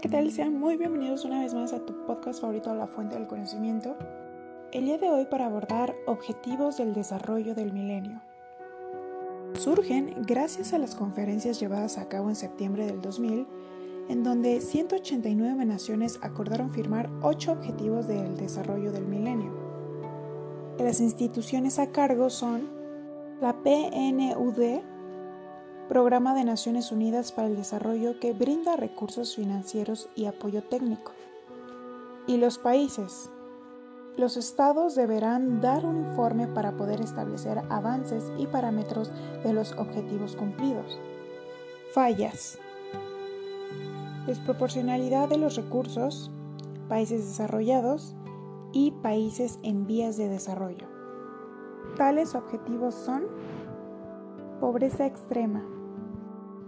¿qué tal? Sean muy bienvenidos una vez más a tu podcast favorito, La Fuente del Conocimiento. El día de hoy para abordar objetivos del desarrollo del milenio. Surgen gracias a las conferencias llevadas a cabo en septiembre del 2000, en donde 189 naciones acordaron firmar 8 objetivos del desarrollo del milenio. Las instituciones a cargo son la PNUD, Programa de Naciones Unidas para el Desarrollo que brinda recursos financieros y apoyo técnico. Y los países. Los estados deberán dar un informe para poder establecer avances y parámetros de los objetivos cumplidos. Fallas. Desproporcionalidad de los recursos, países desarrollados y países en vías de desarrollo. Tales objetivos son pobreza extrema,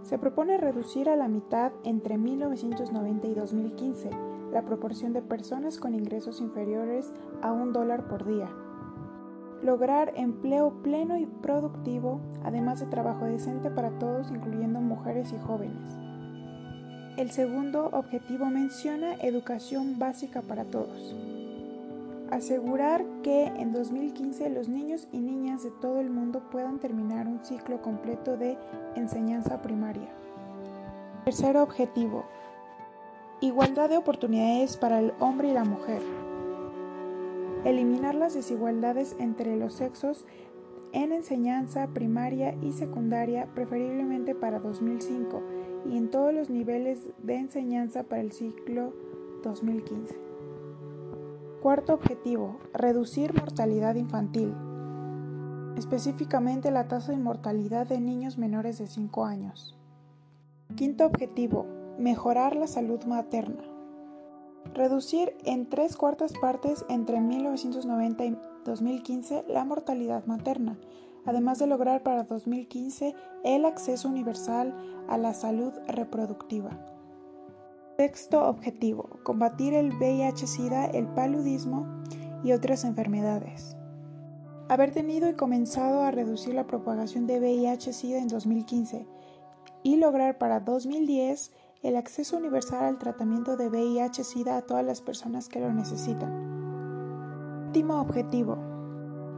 se propone reducir a la mitad entre 1990 y 2015 la proporción de personas con ingresos inferiores a un dólar por día. Lograr empleo pleno y productivo, además de trabajo decente para todos, incluyendo mujeres y jóvenes. El segundo objetivo menciona educación básica para todos. Asegurar que en 2015 los niños y niñas de todo el mundo puedan terminar un ciclo completo de enseñanza primaria. Tercer objetivo. Igualdad de oportunidades para el hombre y la mujer. Eliminar las desigualdades entre los sexos en enseñanza primaria y secundaria, preferiblemente para 2005, y en todos los niveles de enseñanza para el ciclo 2015. Cuarto objetivo, reducir mortalidad infantil, específicamente la tasa de mortalidad de niños menores de 5 años. Quinto objetivo, mejorar la salud materna. Reducir en tres cuartas partes entre 1990 y 2015 la mortalidad materna, además de lograr para 2015 el acceso universal a la salud reproductiva. Sexto objetivo, combatir el VIH-Sida, el paludismo y otras enfermedades. Haber tenido y comenzado a reducir la propagación de VIH-Sida en 2015 y lograr para 2010 el acceso universal al tratamiento de VIH-Sida a todas las personas que lo necesitan. Último objetivo,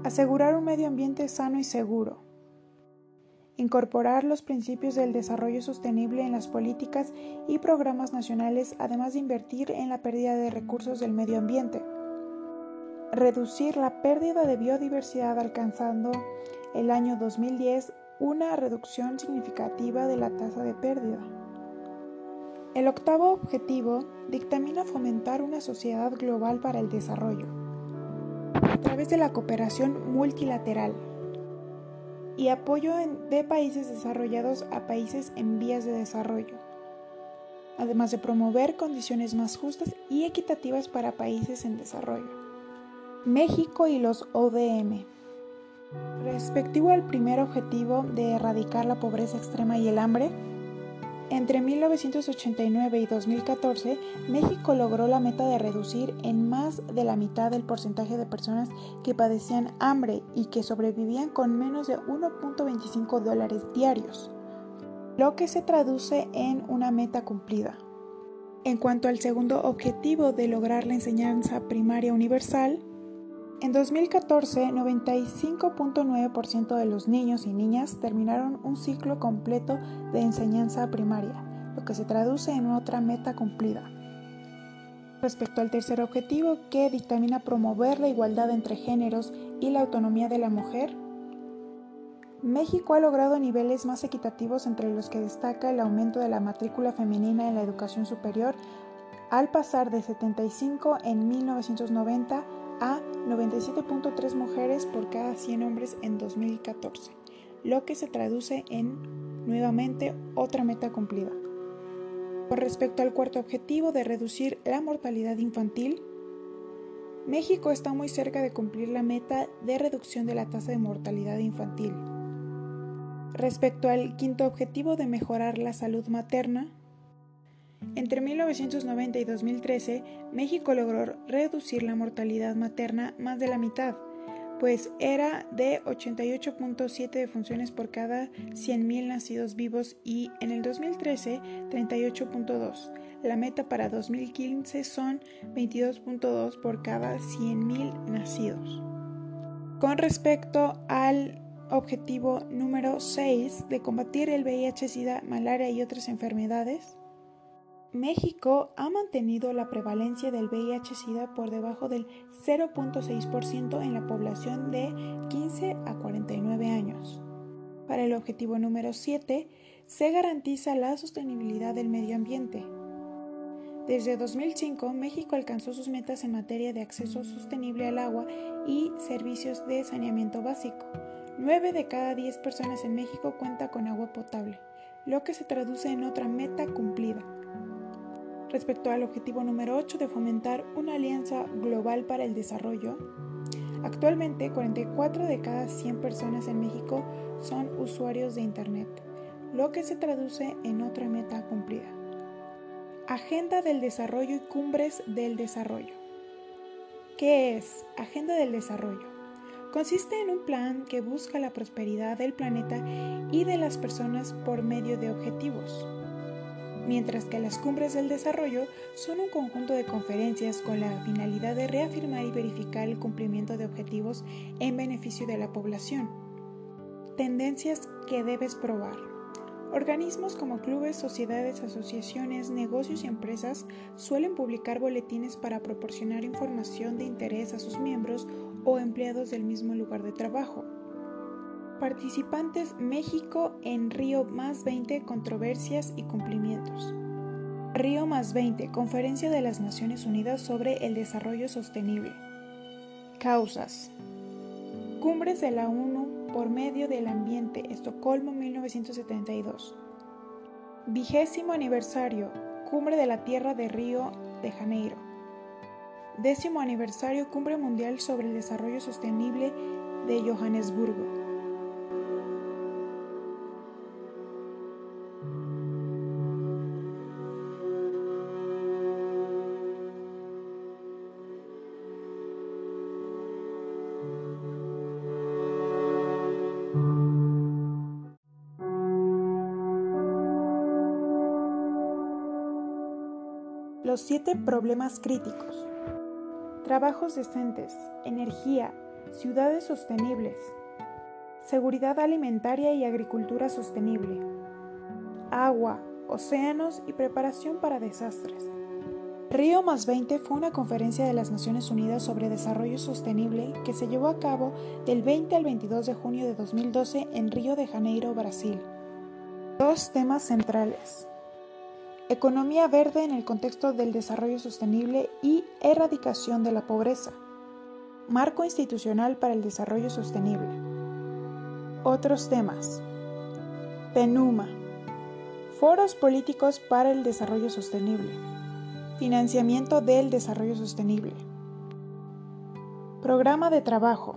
asegurar un medio ambiente sano y seguro incorporar los principios del desarrollo sostenible en las políticas y programas nacionales, además de invertir en la pérdida de recursos del medio ambiente, reducir la pérdida de biodiversidad alcanzando el año 2010 una reducción significativa de la tasa de pérdida. El octavo objetivo dictamina fomentar una sociedad global para el desarrollo a través de la cooperación multilateral y apoyo de países desarrollados a países en vías de desarrollo, además de promover condiciones más justas y equitativas para países en desarrollo. México y los ODM. Respectivo al primer objetivo de erradicar la pobreza extrema y el hambre, entre 1989 y 2014, México logró la meta de reducir en más de la mitad el porcentaje de personas que padecían hambre y que sobrevivían con menos de 1.25 dólares diarios, lo que se traduce en una meta cumplida. En cuanto al segundo objetivo de lograr la enseñanza primaria universal, en 2014, 95.9% de los niños y niñas terminaron un ciclo completo de enseñanza primaria, lo que se traduce en otra meta cumplida. Respecto al tercer objetivo, que dictamina promover la igualdad entre géneros y la autonomía de la mujer, México ha logrado niveles más equitativos entre los que destaca el aumento de la matrícula femenina en la educación superior al pasar de 75 en 1990 a 97.3 mujeres por cada 100 hombres en 2014, lo que se traduce en, nuevamente, otra meta cumplida. Con respecto al cuarto objetivo de reducir la mortalidad infantil, México está muy cerca de cumplir la meta de reducción de la tasa de mortalidad infantil. Respecto al quinto objetivo de mejorar la salud materna, entre 1990 y 2013, México logró reducir la mortalidad materna más de la mitad, pues era de 88.7 defunciones por cada 100.000 nacidos vivos y en el 2013 38.2. La meta para 2015 son 22.2 por cada 100.000 nacidos. Con respecto al objetivo número 6 de combatir el VIH, SIDA, malaria y otras enfermedades, México ha mantenido la prevalencia del VIH-Sida por debajo del 0.6% en la población de 15 a 49 años. Para el objetivo número 7, se garantiza la sostenibilidad del medio ambiente. Desde 2005, México alcanzó sus metas en materia de acceso sostenible al agua y servicios de saneamiento básico. 9 de cada 10 personas en México cuenta con agua potable, lo que se traduce en otra meta cumplida respecto al objetivo número 8 de fomentar una alianza global para el desarrollo. Actualmente, 44 de cada 100 personas en México son usuarios de Internet, lo que se traduce en otra meta cumplida. Agenda del Desarrollo y Cumbres del Desarrollo. ¿Qué es Agenda del Desarrollo? Consiste en un plan que busca la prosperidad del planeta y de las personas por medio de objetivos mientras que las cumbres del desarrollo son un conjunto de conferencias con la finalidad de reafirmar y verificar el cumplimiento de objetivos en beneficio de la población. Tendencias que debes probar. Organismos como clubes, sociedades, asociaciones, negocios y empresas suelen publicar boletines para proporcionar información de interés a sus miembros o empleados del mismo lugar de trabajo. Participantes México en Río más 20 Controversias y Cumplimientos. Río más 20 Conferencia de las Naciones Unidas sobre el Desarrollo Sostenible. Causas. Cumbres de la ONU por medio del ambiente, Estocolmo 1972. Vigésimo aniversario, Cumbre de la Tierra de Río de Janeiro. Décimo aniversario, Cumbre Mundial sobre el Desarrollo Sostenible de Johannesburgo. Los siete problemas críticos. Trabajos decentes, energía, ciudades sostenibles, seguridad alimentaria y agricultura sostenible, agua, océanos y preparación para desastres. Río más 20 fue una conferencia de las Naciones Unidas sobre Desarrollo Sostenible que se llevó a cabo del 20 al 22 de junio de 2012 en Río de Janeiro, Brasil. Dos temas centrales. Economía verde en el contexto del desarrollo sostenible y erradicación de la pobreza. Marco institucional para el desarrollo sostenible. Otros temas. PENUMA. Foros políticos para el desarrollo sostenible. Financiamiento del desarrollo sostenible. Programa de trabajo.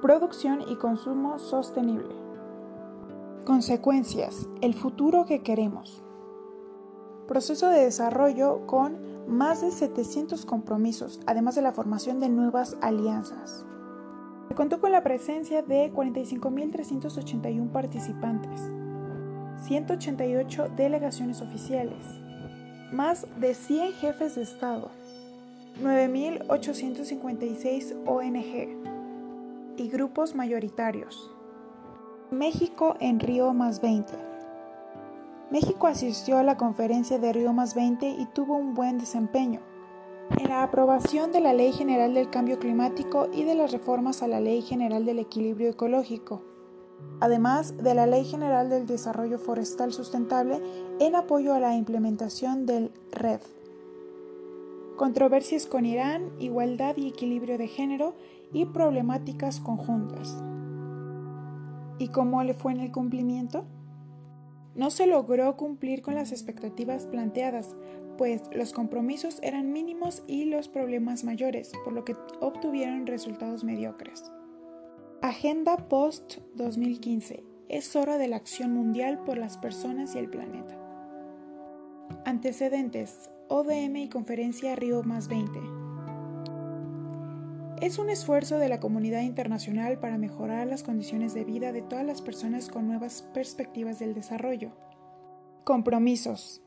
Producción y consumo sostenible. Consecuencias. El futuro que queremos proceso de desarrollo con más de 700 compromisos, además de la formación de nuevas alianzas. Se contó con la presencia de 45.381 participantes, 188 delegaciones oficiales, más de 100 jefes de Estado, 9.856 ONG y grupos mayoritarios. México en Río más 20. México asistió a la conferencia de Río más 20 y tuvo un buen desempeño en la aprobación de la Ley General del Cambio Climático y de las reformas a la Ley General del Equilibrio Ecológico, además de la Ley General del Desarrollo Forestal Sustentable en apoyo a la implementación del RED. Controversias con Irán, igualdad y equilibrio de género y problemáticas conjuntas. ¿Y cómo le fue en el cumplimiento? No se logró cumplir con las expectativas planteadas, pues los compromisos eran mínimos y los problemas mayores, por lo que obtuvieron resultados mediocres. Agenda Post-2015. Es hora de la acción mundial por las personas y el planeta. Antecedentes. ODM y Conferencia Río más 20. Es un esfuerzo de la comunidad internacional para mejorar las condiciones de vida de todas las personas con nuevas perspectivas del desarrollo. Compromisos.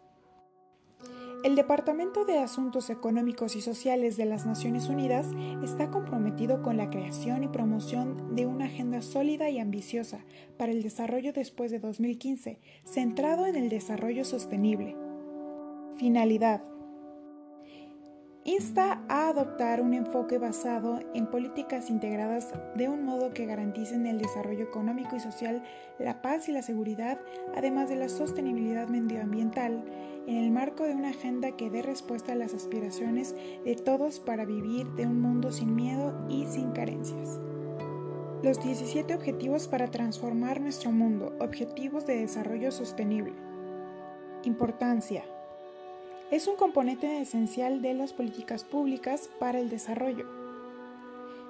El Departamento de Asuntos Económicos y Sociales de las Naciones Unidas está comprometido con la creación y promoción de una agenda sólida y ambiciosa para el desarrollo después de 2015, centrado en el desarrollo sostenible. Finalidad insta a adoptar un enfoque basado en políticas integradas de un modo que garanticen el desarrollo económico y social, la paz y la seguridad, además de la sostenibilidad medioambiental, en el marco de una agenda que dé respuesta a las aspiraciones de todos para vivir de un mundo sin miedo y sin carencias. Los 17 Objetivos para transformar nuestro mundo, Objetivos de Desarrollo Sostenible. Importancia es un componente esencial de las políticas públicas para el desarrollo.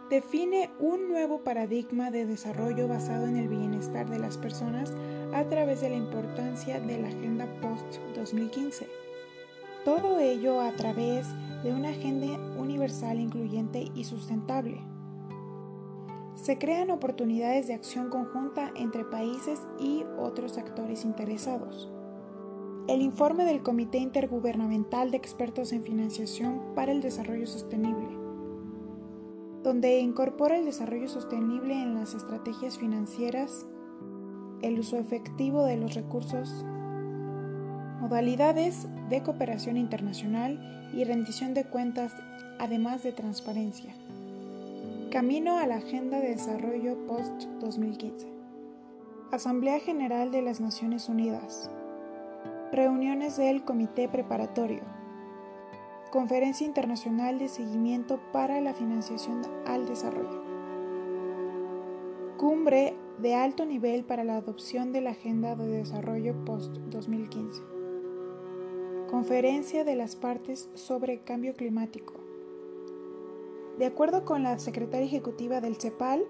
Define un nuevo paradigma de desarrollo basado en el bienestar de las personas a través de la importancia de la Agenda Post-2015. Todo ello a través de una agenda universal, incluyente y sustentable. Se crean oportunidades de acción conjunta entre países y otros actores interesados el informe del Comité Intergubernamental de Expertos en Financiación para el Desarrollo Sostenible, donde incorpora el desarrollo sostenible en las estrategias financieras, el uso efectivo de los recursos, modalidades de cooperación internacional y rendición de cuentas, además de transparencia. Camino a la Agenda de Desarrollo Post-2015. Asamblea General de las Naciones Unidas. Reuniones del Comité Preparatorio. Conferencia Internacional de Seguimiento para la Financiación al Desarrollo. Cumbre de alto nivel para la adopción de la Agenda de Desarrollo Post-2015. Conferencia de las partes sobre cambio climático. De acuerdo con la secretaria ejecutiva del CEPAL,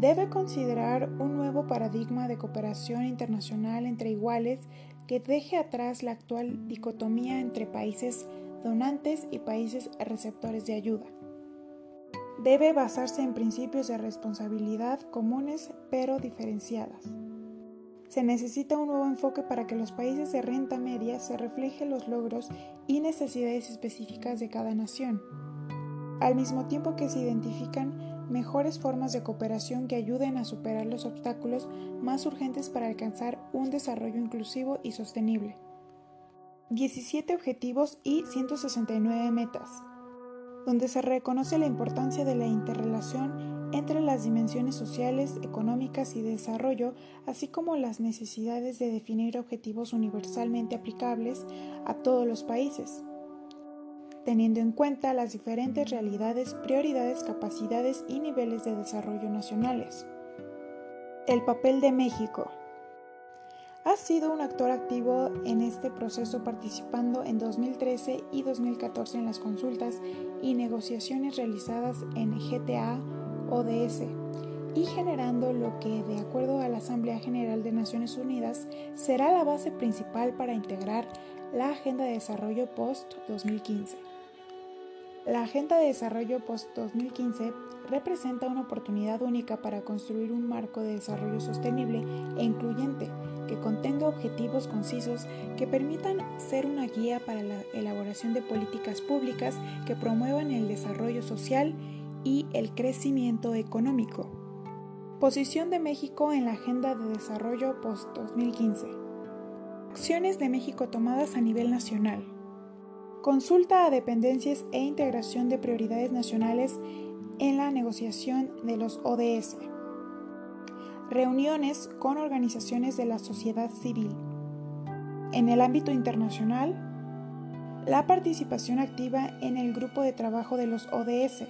debe considerar un nuevo paradigma de cooperación internacional entre iguales que deje atrás la actual dicotomía entre países donantes y países receptores de ayuda. Debe basarse en principios de responsabilidad comunes pero diferenciadas. Se necesita un nuevo enfoque para que los países de renta media se reflejen los logros y necesidades específicas de cada nación, al mismo tiempo que se identifican mejores formas de cooperación que ayuden a superar los obstáculos más urgentes para alcanzar un desarrollo inclusivo y sostenible. 17 objetivos y 169 metas, donde se reconoce la importancia de la interrelación entre las dimensiones sociales, económicas y de desarrollo, así como las necesidades de definir objetivos universalmente aplicables a todos los países teniendo en cuenta las diferentes realidades, prioridades, capacidades y niveles de desarrollo nacionales. El papel de México. Ha sido un actor activo en este proceso participando en 2013 y 2014 en las consultas y negociaciones realizadas en GTA ODS y generando lo que, de acuerdo a la Asamblea General de Naciones Unidas, será la base principal para integrar la Agenda de Desarrollo Post-2015. La Agenda de Desarrollo Post-2015 representa una oportunidad única para construir un marco de desarrollo sostenible e incluyente que contenga objetivos concisos que permitan ser una guía para la elaboración de políticas públicas que promuevan el desarrollo social y el crecimiento económico. Posición de México en la Agenda de Desarrollo Post-2015. Acciones de México tomadas a nivel nacional. Consulta a dependencias e integración de prioridades nacionales en la negociación de los ODS. Reuniones con organizaciones de la sociedad civil. En el ámbito internacional, la participación activa en el grupo de trabajo de los ODS,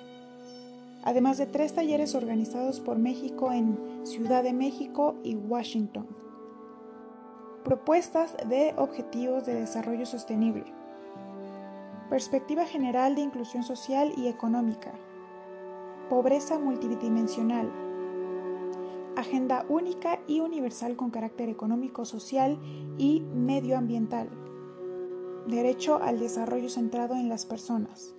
además de tres talleres organizados por México en Ciudad de México y Washington. Propuestas de Objetivos de Desarrollo Sostenible. Perspectiva general de inclusión social y económica. Pobreza multidimensional. Agenda única y universal con carácter económico, social y medioambiental. Derecho al desarrollo centrado en las personas.